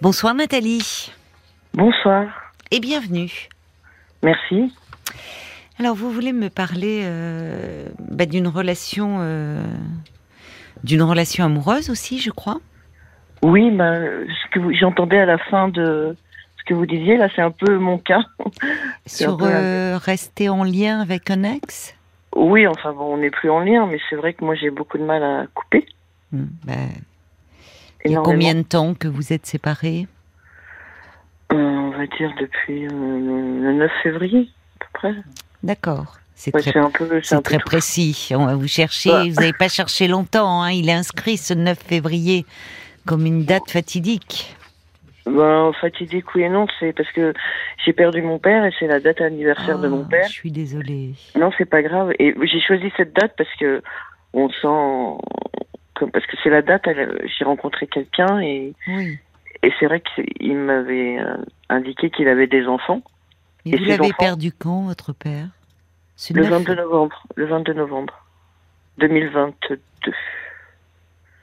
Bonsoir Nathalie. Bonsoir. Et bienvenue. Merci. Alors vous voulez me parler euh, bah, d'une relation, euh, d'une relation amoureuse aussi, je crois? Oui, bah, ce que j'entendais à la fin de ce que vous disiez là, c'est un peu mon cas. Sur euh, rester en lien avec un ex? Oui, enfin bon, on n'est plus en lien, mais c'est vrai que moi j'ai beaucoup de mal à couper. Hmm, bah, il y a combien de temps que vous êtes séparés euh, On va dire depuis euh, le 9 février, à peu près. D'accord. C'est très, précis. On va vous chercher. Vous n'avez pas cherché longtemps. Hein. Il est inscrit ce 9 février comme une date fatidique. Ben, fatidique, oui et non. C'est parce que j'ai perdu mon père et c'est la date anniversaire de mon oh, père. Je suis désolée. Non, c'est pas grave. Et j'ai choisi cette date parce que on sent parce que c'est la date, j'ai rencontré quelqu'un et, et c'est vrai qu'il m'avait euh, indiqué qu'il avait des enfants. Et, vous l'avez perdu quand, votre père? Le 22 novembre. Le 22 novembre 2022.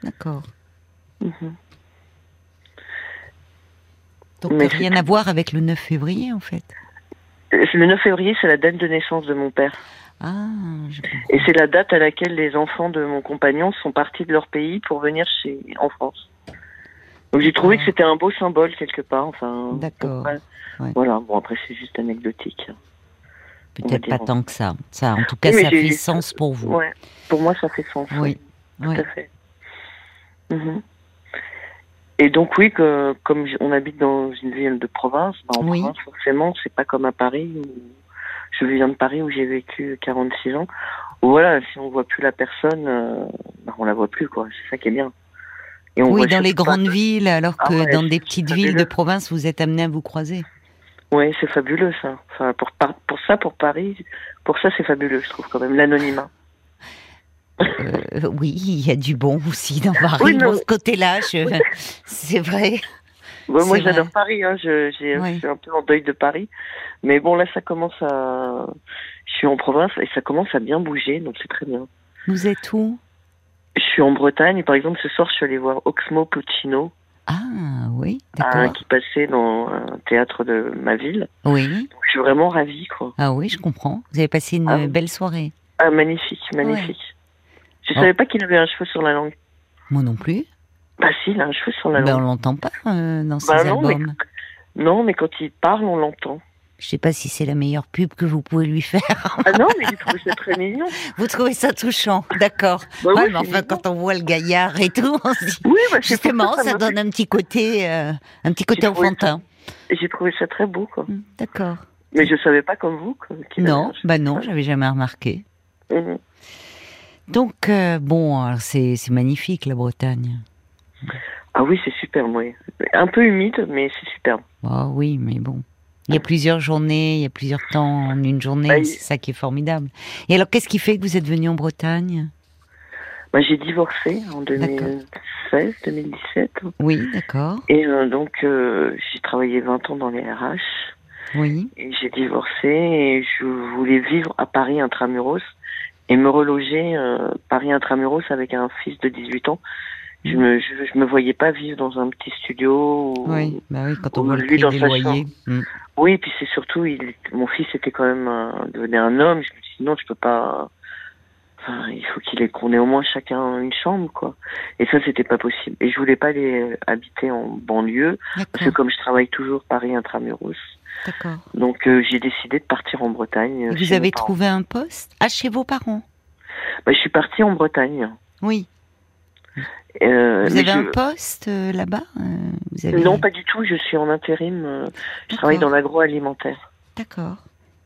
D'accord. Mhm. Donc rien à voir avec le 9 février en fait? Le 9 février, c'est la date de naissance de mon père. Ah, Et c'est la date à laquelle les enfants de mon compagnon sont partis de leur pays pour venir chez en France. Donc j'ai trouvé que c'était un beau symbole quelque part. Enfin, D'accord. Voilà. Bon après c'est juste anecdotique. Peut-être pas tant que ça. Ça, en tout cas, ça fait sens pour vous. Ouais. Pour moi, ça fait sens. Oui. Tout à fait. Mhm. Et donc oui, que, comme on habite dans une ville de province, bah, en province forcément, c'est pas comme à Paris où je viens de Paris où j'ai vécu 46 ans. voilà, si on voit plus la personne, euh, bah, on la voit plus, quoi. C'est ça qui est bien. Et on oui, dans les grandes villes, alors que ah dans des petites villes de province, vous êtes amené à vous croiser. Oui, c'est fabuleux ça. Enfin, pour, pour ça, pour Paris, pour ça, c'est fabuleux, je trouve quand même l'anonymat. Euh, oui, il y a du bon aussi dans Paris. de ce côté-là, c'est vrai moi, j'adore Paris. Hein. Je, suis un peu en deuil de Paris. Mais bon, là, ça commence à. Je suis en province et ça commence à bien bouger, donc c'est très bien. Vous êtes où? Je suis en Bretagne. Par exemple, ce soir, je suis allée voir Oxmo Puccino. Ah, oui, d'accord. qui passait dans un théâtre de ma ville. Oui. je suis vraiment ravie, quoi. Ah oui, je comprends. Vous avez passé une ah belle soirée. Ah, magnifique, magnifique. Je ne savais pas qu'il avait un cheveu sur la langue. Moi non plus. Bah si, il a un cheveu sur la ben, langue. on l'entend pas euh, dans ses bah, non, albums. Mais, non, mais quand il parle, on l'entend. Je sais pas si c'est la meilleure pub que vous pouvez lui faire. ah non, mais j'ai trouvé ça très mignon. Vous trouvez ça touchant, d'accord. Bah ouais, mais enfin, quand on voit le gaillard et tout, on se dit, oui, bah, justement, ça, donne un petit côté, euh, un petit côté enfantin. J'ai trouvé ça très beau, quoi. Hum, d'accord. Mais je savais pas comme vous. non, bah non, j'avais jamais remarqué. Mhm. Donc, euh, bon, c'est magnifique, la Bretagne. Ah oui, c'est superbe, oui. Un peu humide, mais c'est superbe. Ah oui, mais bon. Il y a plusieurs journées, il y a plusieurs temps en une journée, bah, c'est ça qui est formidable. Et alors, qu'est-ce qui fait que vous êtes venu en Bretagne? Bah, J'ai divorcé en 2016, 2017. Oui, d'accord. Et euh, donc, euh, j'ai travaillé 20 ans dans les RH. Oui. Et j'ai divorcé et je voulais vivre à Paris intramuros et me reloger euh, Paris intramuros avec un fils de 18 ans je me je, me voyais pas vivre dans un petit studio. oui, bah oui, quand on voit lui dans sa loyers. Mm. Oui, puis c'est surtout, il, mon fils était quand même un, devenait un homme. Je me suis dit non, je peux pas. Enfin, il faut qu'il ait qu'on ait au moins chacun une chambre, quoi. Et ça, c'était pas possible. Et je voulais pas aller habiter en banlieue parce que comme je travaille toujours Paris intramuros. D'accord. Donc euh, j'ai décidé de partir en Bretagne. vous avez trouvé un poste? Ah, chez vos parents? Bah, Je suis partie en Bretagne. Oui. Euh, vous avez un poste euh, là-bas euh, avez... Non, pas du tout. Je suis en intérim. je travaille dans l'agroalimentaire. D'accord.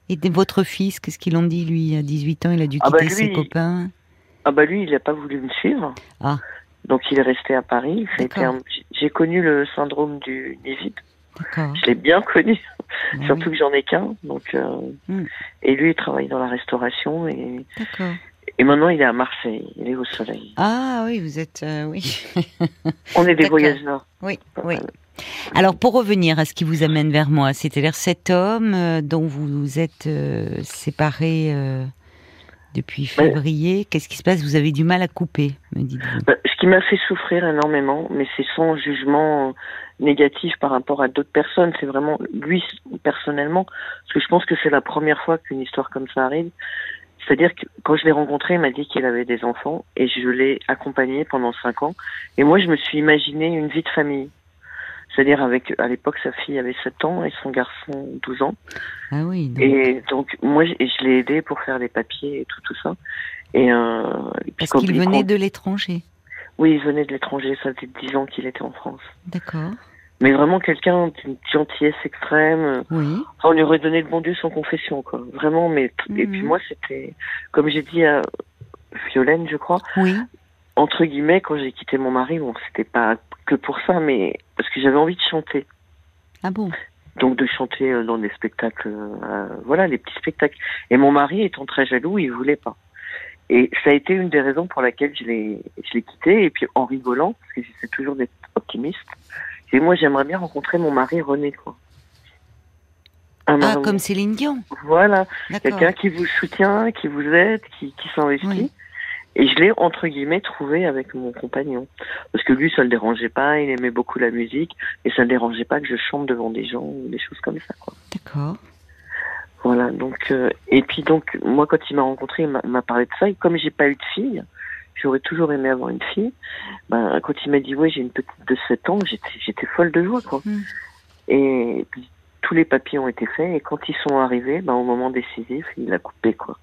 Et votre fils, qu'est-ce qu'ils ont dit lui À 18 ans, il a dû ah bah quitter ses copains? Ah bah lui, il n'a pas voulu me suivre. Ah. Donc il est resté à Paris. J'ai connu le syndrome du Nivide. Je l'ai bien connu. Bah Surtout que j'en ai qu'un. Donc, hmm. Et lui, il travaille dans la restauration. Et, D'accord. Et maintenant, il est à Marseille, il est au soleil. Ah oui, vous êtes, euh, oui. On est des voyageurs. Oui, oui. Alors pour revenir à ce qui vous amène vers moi, c'est-à-dire cet homme euh, dont vous vous êtes euh, séparé depuis février. Qu'est-ce qui se passe? Vous avez du mal à couper, me dites-vous. Bah, ce qui m'a fait souffrir énormément, mais c'est sans jugement négatif par rapport à d'autres personnes. C'est vraiment lui personnellement, parce que je pense que c'est la première fois qu'une histoire comme ça arrive. C'est-à-dire que quand je l'ai rencontré, il m'a dit qu'il avait des enfants et je l'ai accompagné pendant cinq ans. Et moi, je me suis imaginé une vie de famille. C'est-à-dire avec, à l'époque, sa fille avait 7 ans et son garçon 12 ans. Ah oui. Et donc, moi, je, je l'ai aidé pour faire les papiers et tout, tout ça. Et, euh, Parce qu'il venait de l'étranger. Oui, il venait de l'étranger. Ça fait 10 ans qu'il était en France. D'accord. Mais vraiment quelqu'un d'une gentillesse extrême. Oui. on lui aurait donné le bon Dieu sans confession, quoi. Vraiment, mais. Et puis mhm. moi, c'était. Comme j'ai dit à Violaine, je crois. Oui. Entre guillemets, quand j'ai quitté mon mari, bon, c'était pas que pour ça, mais parce que j'avais envie de chanter. Ah bon? Donc de chanter euh, dans des spectacles, euh, voilà, les petits spectacles. Et mon mari étant très jaloux, il voulait pas. Et ça a été une des raisons pour laquelle je l'ai, je l'ai quitté. Et puis en rigolant, parce que j'essaie toujours d'être optimiste. Et moi, j'aimerais bien rencontrer mon mari René, quoi. ah, comme Céline Dion. Voilà, quelqu'un qui vous soutient, qui vous aide, qui, qui s'investit. Et je l'ai, entre guillemets, trouvé avec mon compagnon. Parce que lui, ça le dérangeait pas, il aimait beaucoup la musique, et ça le dérangeait pas que je chante devant des gens ou des choses comme ça, quoi. D'accord. Voilà, donc, euh, et puis donc, moi, quand il m'a rencontré, il m'a parlé de ça, et comme j'ai pas eu de fille, j'aurais toujours aimé avoir une fille, ben, quand il m'a dit, oui, j'ai une petite de 7 ans, j'étais folle de joie, quoi. Hmm. Et puis, tous les papiers ont été faits, et quand ils sont arrivés, ben, au moment décisif, il a coupé, quoi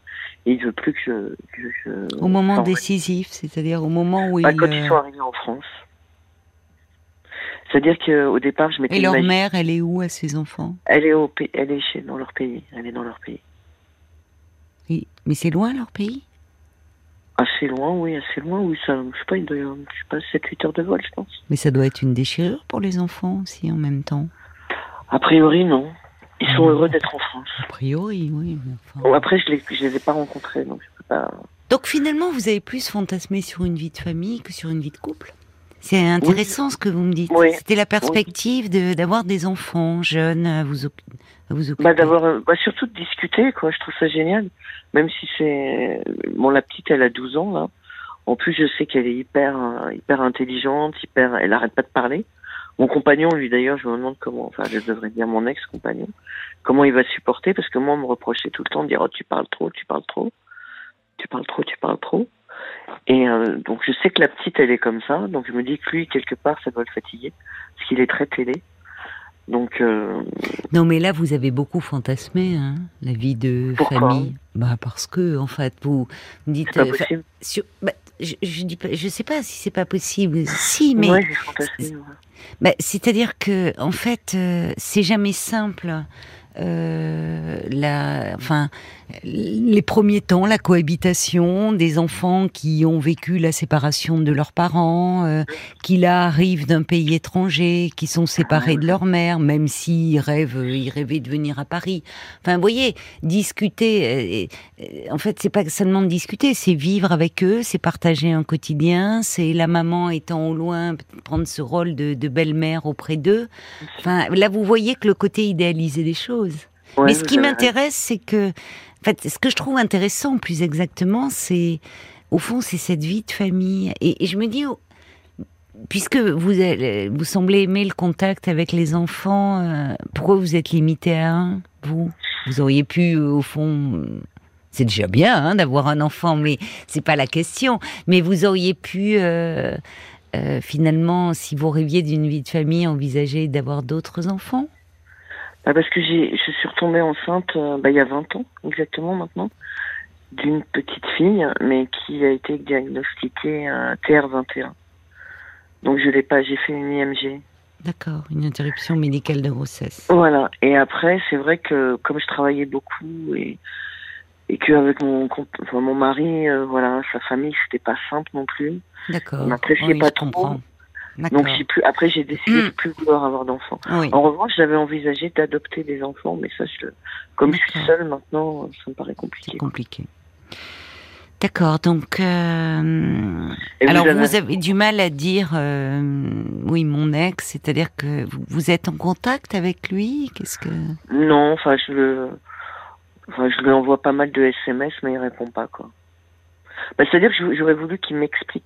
il veut plus que je. au moment décisif, c'est-à-dire au moment où bah, Quand ils sont arrivés en France. C'est-à-dire qu'au départ, je m'étais. Et leur mère, elle est où à ses enfants? Elle est au elle est chez dans leur pays. Elle est dans leur pays. Mais c'est loin leur pays? Assez loin, oui, assez loin, oui. Ça, je sais pas, il doit, je sais pas, 7-8 heures de vol, je pense. Mais ça doit être une déchirure pour les enfants aussi en même temps. A priori, non. Ils sont heureux d'être en France. A priori, oui. après, je ne les, ai pas rencontrés, donc je peux pas. Donc finalement, vous avez plus fantasmé sur une vie de famille que sur une vie de couple C'est intéressant ce que vous me dites. C'était la perspective d'avoir des enfants jeunes à vous, Bah, d'avoir, euh, bah, surtout de discuter, quoi. Je trouve ça génial. Même si c'est. Bon, la petite, elle a 12 ans, là. En plus, je sais qu'elle est hyper, euh, hyper intelligente, hyper. Elle arrête pas de parler. Mon compagnon, lui d'ailleurs, je me demande comment, enfin je devrais dire mon ex-compagnon, comment il va supporter, parce que moi on me reprochait tout le temps de dire oh tu parles trop, tu parles trop, tu parles trop, tu parles trop. Et euh, donc je sais que la petite elle est comme ça, donc je me dis que lui quelque part ça doit le fatiguer, parce qu'il est très télé. Donc euh... non mais là vous avez beaucoup fantasmé hein, la vie de famille. Bah parce que en fait vous dites. Pas euh, possible. Sur, bah, je, je, dis pas, je sais pas si c'est pas possible. Si, mais. bah, c'est-à-dire que, en fait, euh, c'est jamais simple euh, la, enfin, les premiers temps, la cohabitation des enfants qui ont vécu la séparation de leurs parents, euh, qui là arrivent d'un pays étranger, qui sont séparés de leur mère, même s'ils rêvent, ils rêvaient de venir à Paris. Enfin, vous voyez, discuter. Euh, en fait, c'est pas seulement de discuter, c'est vivre avec eux, c'est partager un quotidien, c'est la maman étant au loin prendre ce rôle de, de belle-mère auprès d'eux. Enfin, là, vous voyez que le côté idéalisé des choses. Mais ce qui m'intéresse, c'est que, en fait, ce que je trouve intéressant, plus exactement, c'est, au fond, c'est cette vie de famille. Et, je me dis, oh, puisque vous, vous semblez aimer le contact avec les enfants, euh, pourquoi vous êtes limité à un, vous? Vous auriez pu, au fond, c'est déjà bien hein, d'avoir un enfant, mais c'est pas la question. Mais vous auriez pu, euh, euh, finalement, si vous rêviez d'une vie de famille, envisager d'avoir d'autres enfants? Parce que j'ai, je suis retombée enceinte euh, bah, il y a 20 ans, exactement maintenant, d'une petite fille, mais qui a été diagnostiquée euh, TR21. Donc je l'ai pas, j'ai fait une IMG. D'accord, une interruption médicale de grossesse. Voilà. Et après, c'est vrai que comme je travaillais beaucoup et et qu'avec mon enfin, mon mari, euh, voilà, sa famille, c'était pas simple non plus. D'accord. On n'appréciait pas trop. Donc j'ai plus, après j'ai décidé de mm. plus vouloir avoir d'enfants. En revanche, j'avais envisagé d'adopter des enfants, mais ça, je, comme je suis seule maintenant, ça me paraît compliqué. C'est compliqué. D'accord, donc euh, alors vous avez... du mal à dire euh, oui mon ex, c'est-à-dire que vous, êtes en contact avec lui, qu'est-ce que Non, enfin je le Enfin, je lui envoie pas mal de SMS, mais il répond pas, quoi. Bah, C'est-à-dire que j'aurais voulu qu'il m'explique,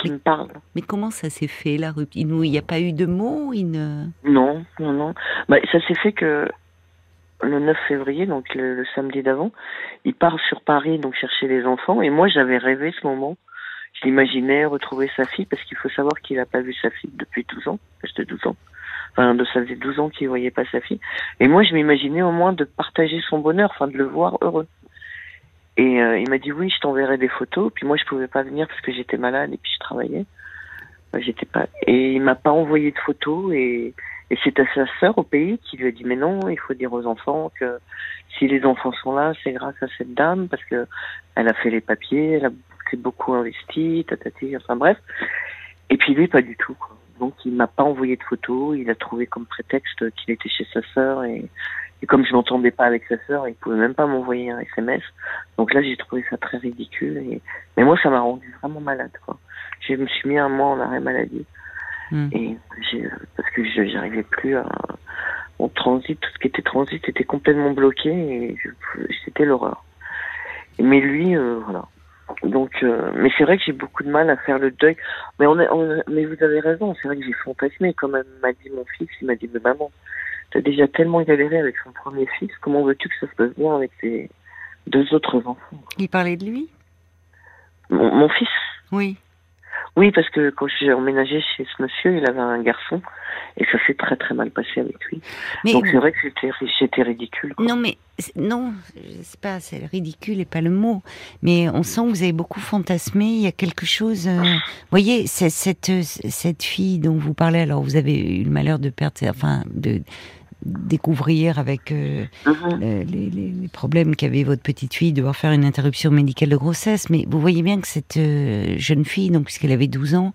qu'il me parle. Mais comment ça s'est fait, la rupture? Il n'y a pas eu de mots il ne... Non, non, non. Bah, ça s'est fait que le 9 février, donc le, samedi d'avant, il part sur Paris, donc chercher les enfants, et moi j'avais rêvé ce moment. Je l'imaginais retrouver sa fille, parce qu'il faut savoir qu'il n'a pas vu sa fille depuis 12 ans, de 12 ans. Enfin, de, ça faisait 12 ans qu'il voyait pas sa fille. Et moi, je m'imaginais au moins de partager son bonheur, enfin de le voir heureux. Et euh, il m'a dit oui, je t'enverrai des photos. Puis moi, je pouvais pas venir parce que j'étais malade et puis je travaillais. J'étais pas. Et il m'a pas envoyé de photos. Et, et c'est à sa sœur au pays qui lui a dit mais non, il faut dire aux enfants que si les enfants sont là, c'est grâce à cette dame parce que elle a fait les papiers, elle a beaucoup investi, tatati, enfin bref. Et puis lui, pas du tout. Quoi. Donc il m'a pas envoyé de photos. Il a trouvé comme prétexte qu'il était chez sa sœur et et comme je n'entendais pas avec sa sœur, il pouvait même pas m'envoyer un SMS. Donc là, j'ai trouvé ça très ridicule. Et... Mais moi, ça m'a rendu vraiment malade. Quoi. Je me suis mis un mois en arrêt maladie. Hmm. Et parce que je n'arrivais plus à... Mon transit, tout ce qui était transit était complètement bloqué et c'était l'horreur. Mais lui, euh, voilà. Donc, euh, mais c'est vrai que j'ai beaucoup de mal à faire le deuil. Mais on, on mais vous avez raison. C'est vrai que j'ai fantasmé. Comme m'a dit mon fils, il m'a dit mais maman, t'as déjà tellement galéré avec son premier fils, comment veux-tu que ça se passe bien avec ses deux autres enfants Il parlait de lui? Mon, fils? Oui. Oui, parce que quand j'ai emménagé chez ce monsieur, il avait un garçon et ça s'est très très mal passé avec lui. Donc c'est vrai que c'était ridicule. Non, mais non, c'est pas c'est ridicule et pas le mot, mais on sent que vous avez beaucoup fantasmé. Il y a quelque chose. Euh, vous voyez, cette cette fille dont vous parlez. Alors vous avez eu le malheur de perdre, enfin de découvrir avec euh, mhm. les, problèmes qu'avait votre petite fille, devoir faire une interruption médicale de grossesse. Mais vous voyez bien que cette euh, jeune fille, donc puisqu'elle avait 12 ans,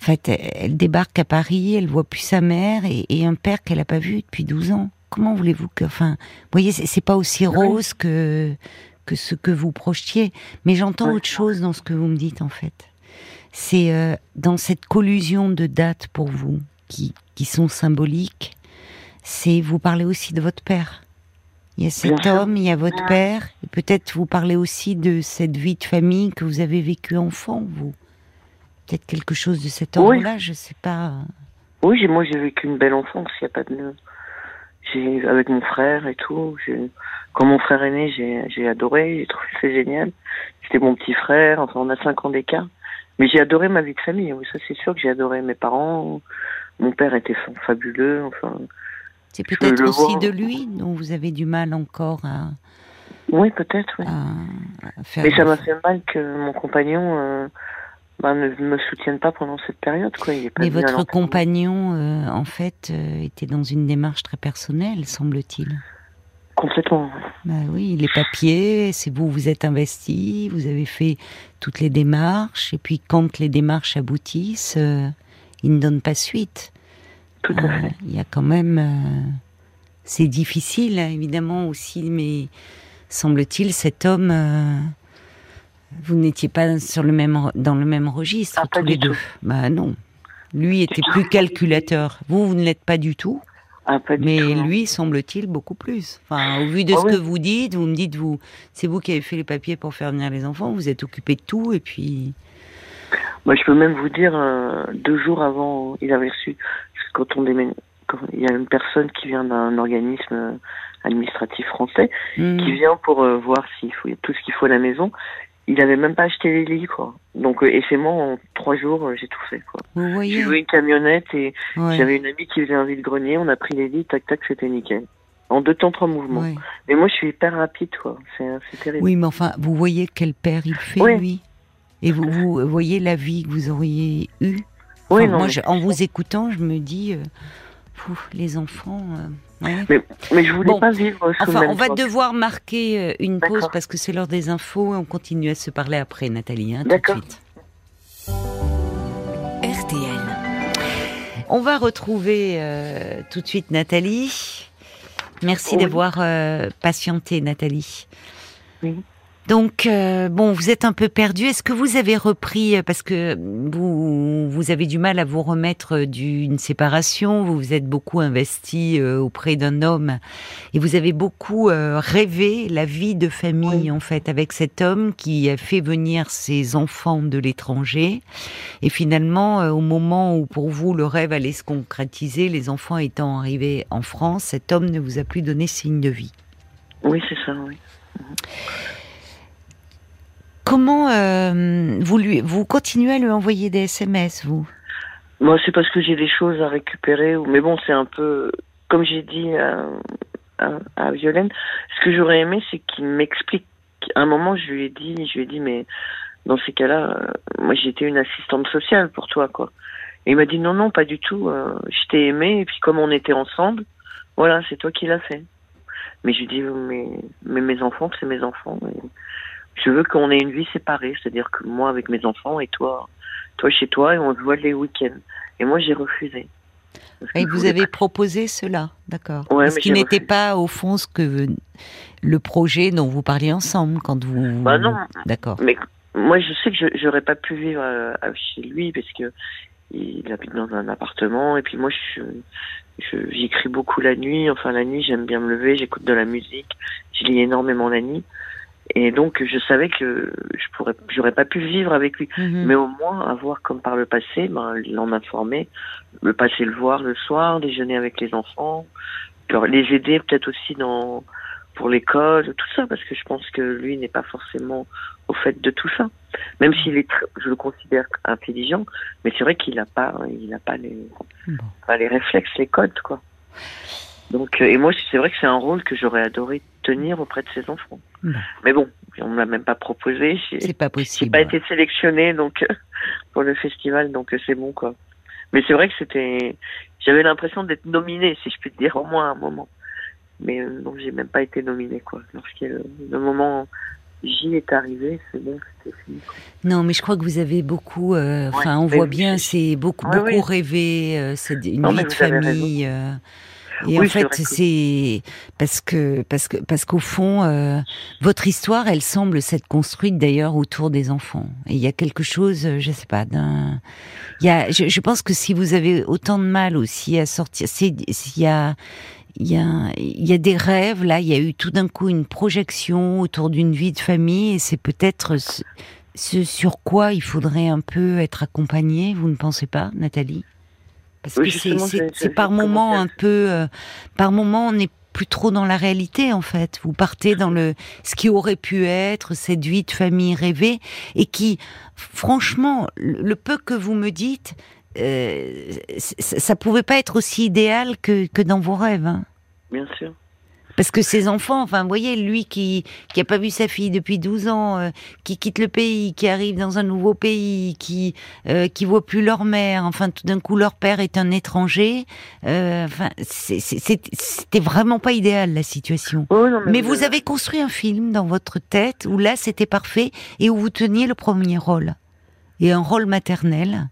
en fait, elle débarque à Paris, elle voit plus sa mère et, un père qu'elle n'a pas vu depuis 12 ans. Comment voulez-vous que, enfin, vous voyez, c'est pas aussi rose que que ce que vous projetiez. Mais j'entends autre chose dans ce que vous me dites en fait. C'est euh, dans cette collusion de dates pour vous qui, qui sont symboliques c'est vous parlez aussi de votre père. Il y a cet homme, il y a votre père, et peut-être vous parlez aussi de cette vie de famille que vous avez vécue enfant, vous. Peut-être quelque chose de cet ordre-là, je sais pas. Oui, moi j'ai vécu une belle enfance, il n'y a pas de. J'ai avec mon frère et tout. Quand mon frère est né, j'ai adoré, j'ai trouvé ça génial. C'était mon petit frère, enfin on a cinq ans d'écart. Mais j'ai adoré ma vie de famille, oui, ça c'est sûr que j'ai adoré mes parents. Mon père était fabuleux, enfin. C'est peut-être aussi de lui dont vous avez du mal encore à. Oui, peut-être, oui. Mais ça m'a fait mal que mon compagnon euh, bah, ne me soutienne pas pendant cette période. Quoi. Il est pas Mais votre compagnon, euh, en fait, euh, était dans une démarche très personnelle, semble-t-il. Complètement. Bah oui, les papiers, c'est vous, vous êtes investi, vous avez fait toutes les démarches, et puis quand les démarches aboutissent, ils ne donnent pas suite. Euh, il y a quand même. Euh, c'est difficile, hein, évidemment, aussi, mais semble-t-il, cet homme. Euh, vous n'étiez pas sur le même, dans le même registre, ah, tous les deux. Bah non. Lui était plus calculateur. Vous, vous ne l'êtes pas du tout. Ah, mais lui, semble-t-il, beaucoup plus. Enfin, au vu de ah ce que vous dites, vous me dites, vous, c'est vous qui avez fait les papiers pour faire venir les enfants, vous êtes occupé de tout, et puis. Moi, je peux même vous dire, deux jours avant, il avait reçu quand on déménage, il y a une personne qui vient d'un organisme administratif français hmm. qui vient pour euh, voir s'il faut tout ce qu'il faut à la maison. Il n'avait même pas acheté les lits, quoi. Donc, euh, et c'est moi, en trois jours, euh, j'ai tout fait, quoi. J'ai loué une camionnette et j'avais une amie qui faisait un vide-grenier, on a pris les lits, tac, tac, c'était nickel. En deux temps, trois mouvements. Mais moi, je suis hyper rapide, quoi. C'est terrible. Oui, mais enfin, vous voyez quel père il fait, lui? Et vous, vous voyez la vie que vous auriez eue? Oui, moi, en vous écoutant, je me dis, euh, les enfants. Euh, mais, mais, je voulais pas vivre. enfin, on va devoir marquer euh, une pause parce que c'est l'heure des infos et on continue à se parler après, Nathalie, hein, tout de suite. RTL. On va retrouver tout de suite Nathalie. Merci d'avoir patienté, Nathalie. Oui. Donc euh, bon, vous êtes un peu perdu. Est-ce que vous avez repris parce que vous vous avez du mal à vous remettre d'une séparation, vous vous êtes beaucoup investi euh, auprès d'un homme et vous avez beaucoup euh, rêvé la vie de famille en fait avec cet homme qui a fait venir ses enfants de l'étranger et finalement au moment où pour vous le rêve allait se concrétiser, les enfants étant arrivés en France, cet homme ne vous a plus donné signe de vie. Oui, c'est ça, oui. Comment euh, vous lui, vous continuez à lui envoyer des SMS, vous? Moi, c'est parce que j'ai des choses à récupérer. Mais bon, c'est un peu comme j'ai dit à, Violaine. Ce que j'aurais aimé, c'est qu'il m'explique. À un moment, je lui ai dit, je lui ai dit, mais dans ces cas-là, euh, moi, j'étais une assistante sociale pour toi, quoi. Et il m'a dit non, non, pas du tout. Euh, je t'ai aimé et puis comme on était ensemble, voilà, c'est toi qui l'as fait. Mais je lui dis mais, mais mes enfants, c'est mes enfants. Je veux qu'on ait une vie séparée, c'est-à-dire que moi avec mes enfants et toi, toi chez toi et on se voit les week-ends. Et moi j'ai refusé. Et vous avez proposé cela, d'accord. Ouais, ce qui n'était pas au fond ce que le projet dont vous parliez ensemble quand vous. Bah non. D'accord. Mais moi je sais que j'aurais pas pu vivre euh, chez lui parce que il habite dans un appartement et puis moi je j'écris beaucoup la nuit enfin la nuit j'aime bien me lever j'écoute de la musique je lis énormément la nuit et donc je savais que je pourrais j'aurais pas pu vivre avec lui mhm. mais au moins avoir comme par le passé ben l'en informer le passer le voir le soir déjeuner avec les enfants les aider peut-être aussi dans pour l'école tout ça parce que je pense que lui n'est pas forcément au fait de tout ça. Même s'il est, je le considère intelligent, mais c'est vrai qu'il n'a pas, il n'a pas les, les réflexes, les codes, quoi. Donc, euh, et moi, c'est vrai que c'est un rôle que j'aurais adoré tenir auprès de ses enfants. Mais bon, on ne l'a même pas proposé. C'est pas possible. J'ai pas été sélectionné donc pour le festival, donc c'est bon quoi. Mais c'est vrai que c'était, j'avais l'impression d'être nominé, si je puis te dire, au moins à un moment. Mais euh, donc j'ai même pas été nominé quoi. Lorsqu'il le, le moment j'y est arrivé, c'est bon, c'était fini. Non, mais je crois que vous avez beaucoup. Euh, enfin, on voit bien, c'est beaucoup, beaucoup rêvé. Euh, c'est une vie de famille. Euh, et en fait, c'est parce que parce que parce qu'au fond, votre histoire, elle semble s'être construite d'ailleurs autour des enfants. Et il y a quelque chose, je sais pas, d'un. Il y a, je, je, pense que si vous avez autant de mal aussi à sortir, c'est il y a il y a, il y a des rêves, là, il y a eu tout d'un coup une projection autour d'une vie de famille, et c'est peut-être ce, sur quoi il faudrait un peu être accompagné, vous ne pensez pas, Nathalie? Parce que c'est par moment un peu, euh, par moment on n'est plus trop dans la réalité en fait. Vous partez dans le ce qui aurait pu être cette vie de famille rêvée et qui, franchement, le peu que vous me dites, euh, ça pouvait pas être aussi idéal que, que dans vos rêves. Hein. Bien sûr. Parce que ces enfants, enfin, vous voyez, lui qui qui a pas vu sa fille depuis 12 ans, euh, qui quitte le pays, qui arrive dans un nouveau pays, qui euh, qui voit plus leur mère, enfin, tout d'un coup, leur père est un étranger. Euh, enfin, c'était vraiment pas idéal la situation. Oh, mais, vous avez construit un film dans votre tête où là, c'était parfait et où vous teniez le premier rôle et un rôle maternel.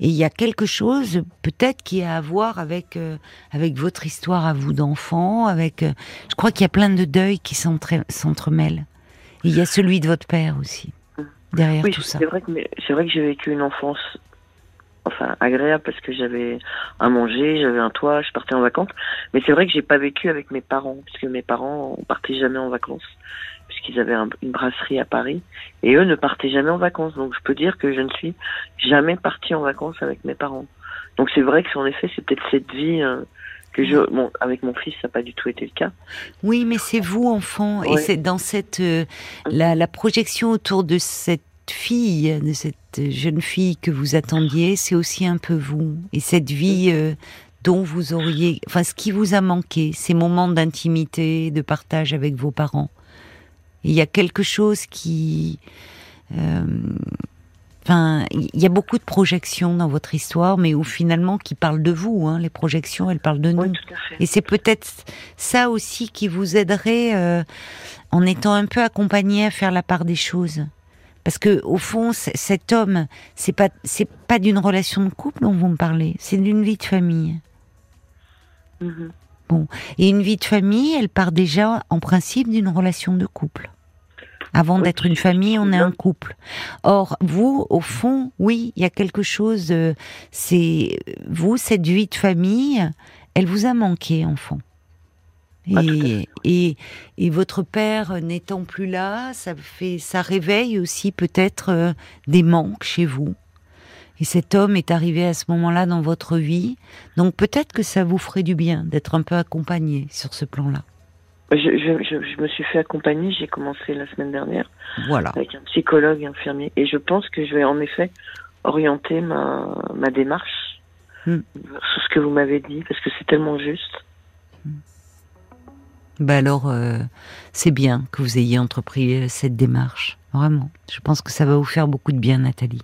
Et il y a quelque chose peut-être qui a à voir avec euh, avec votre histoire à vous d'enfant, avec. Euh, je crois qu'il y a plein de deuils qui s'entremêlent. Il y a celui de votre père aussi derrière tout ça. C'est vrai que c'est vrai que j'ai vécu une enfance enfin agréable parce que j'avais à manger, j'avais un toit, je partais en vacances. Mais c'est vrai que j'ai pas vécu avec mes parents puisque mes parents on partait jamais en vacances puisqu'ils avaient une brasserie à Paris, et eux ne partaient jamais en vacances. Donc je peux dire que je ne suis jamais partie en vacances avec mes parents. Donc c'est vrai que en effet, c'est peut-être cette vie euh, que je, bon, avec mon fils, ça n'a pas du tout été le cas. Oui, mais c'est vous, enfant, et c'est dans cette euh, la, la projection autour de cette fille, de cette jeune fille que vous attendiez, c'est aussi un peu vous, et cette vie. Euh, dont vous auriez, enfin, ce qui vous a manqué, ces moments d'intimité, de partage avec vos parents. Il y a quelque chose qui... Euh, enfin, il y a beaucoup de projections dans votre histoire, mais où finalement qui parlent de vous. Hein, les projections, elles parlent de nous. Et c'est peut-être ça aussi qui vous aiderait euh, en étant un peu accompagné à faire la part des choses. Parce que au fond, cet homme, c'est pas c'est pas d'une relation de couple dont vous me parlez, c'est d'une vie de famille. Mm-hmm. Bon, et une vie de famille, elle part déjà en principe d'une relation de couple. Avant d'être une famille, on est un couple. Or, vous, au fond, oui, il y a quelque chose. Euh, c'est vous, cette vie de famille, elle vous a manqué, enfant. Et, et, et, votre père n'étant plus là, ça fait, ça réveille aussi peut-être euh, des manques chez vous. Et cet homme est arrivé à ce moment-là dans votre vie, donc peut-être que ça vous ferait du bien d'être un peu accompagné sur ce plan-là. Je, je, je, me suis fait accompagner, j'ai commencé la semaine dernière voilà. avec un psychologue infirmier. Et je pense que je vais en effet orienter ma, ma démarche hmm. sur ce que vous m'avez dit, parce que c'est tellement juste. Hmm. Ben alors, euh, c'est bien que vous ayez entrepris euh, cette démarche, vraiment. Je pense que ça va vous faire beaucoup de bien, Nathalie.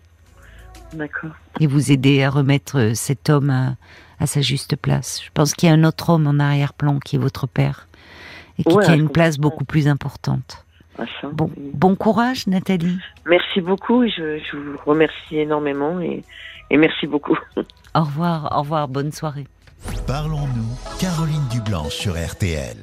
D'accord. Et vous aider à remettre euh, cet homme à, à sa juste place. Je pense qu'il y a un autre homme en arrière-plan qui est votre père et qui, a une place beaucoup plus importante. Ah, bon, bon courage, Nathalie. Merci beaucoup. Je, je vous remercie énormément et, et merci beaucoup. Au revoir, au revoir, bonne soirée. Parlons-nous, Caroline Dublanche sur RTL.